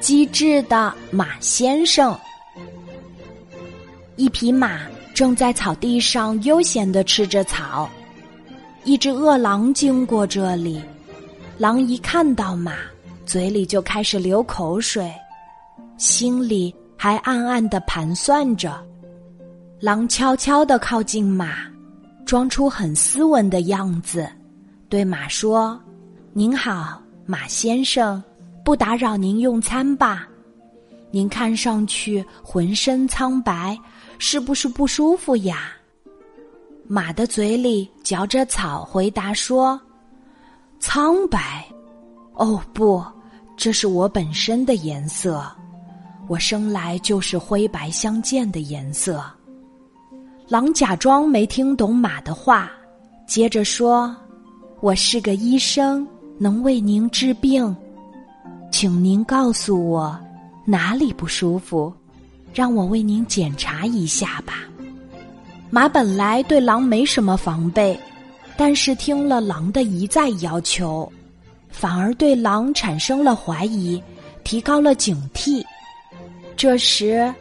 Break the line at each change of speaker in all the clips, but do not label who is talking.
机智的马先生。一匹马正在草地上悠闲的吃着草，一只饿狼经过这里，狼一看到马，嘴里就开始流口水，心里还暗暗的盘算着。狼悄悄的靠近马，装出很斯文的样子，对马说：“您好，马先生。”不打扰您用餐吧，您看上去浑身苍白，是不是不舒服呀？马的嘴里嚼着草，回答说：“苍白？哦不，这是我本身的颜色，我生来就是灰白相间的颜色。”狼假装没听懂马的话，接着说：“我是个医生，能为您治病。”请您告诉我哪里不舒服，让我为您检查一下吧。马本来对狼没什么防备，但是听了狼的一再要求，反而对狼产生了怀疑，提高了警惕。这时，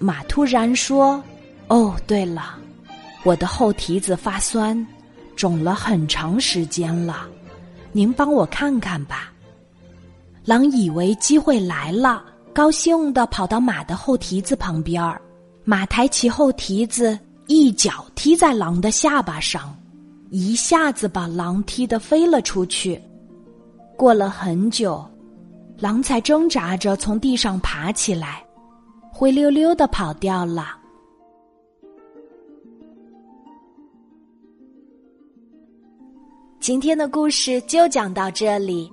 马突然说：“哦，对了，我的后蹄子发酸，肿了很长时间了，您帮我看看吧。”狼以为机会来了，高兴地跑到马的后蹄子旁边儿。马抬起后蹄子，一脚踢在狼的下巴上，一下子把狼踢得飞了出去。过了很久，狼才挣扎着从地上爬起来，灰溜溜的跑掉了。今天的故事就讲到这里。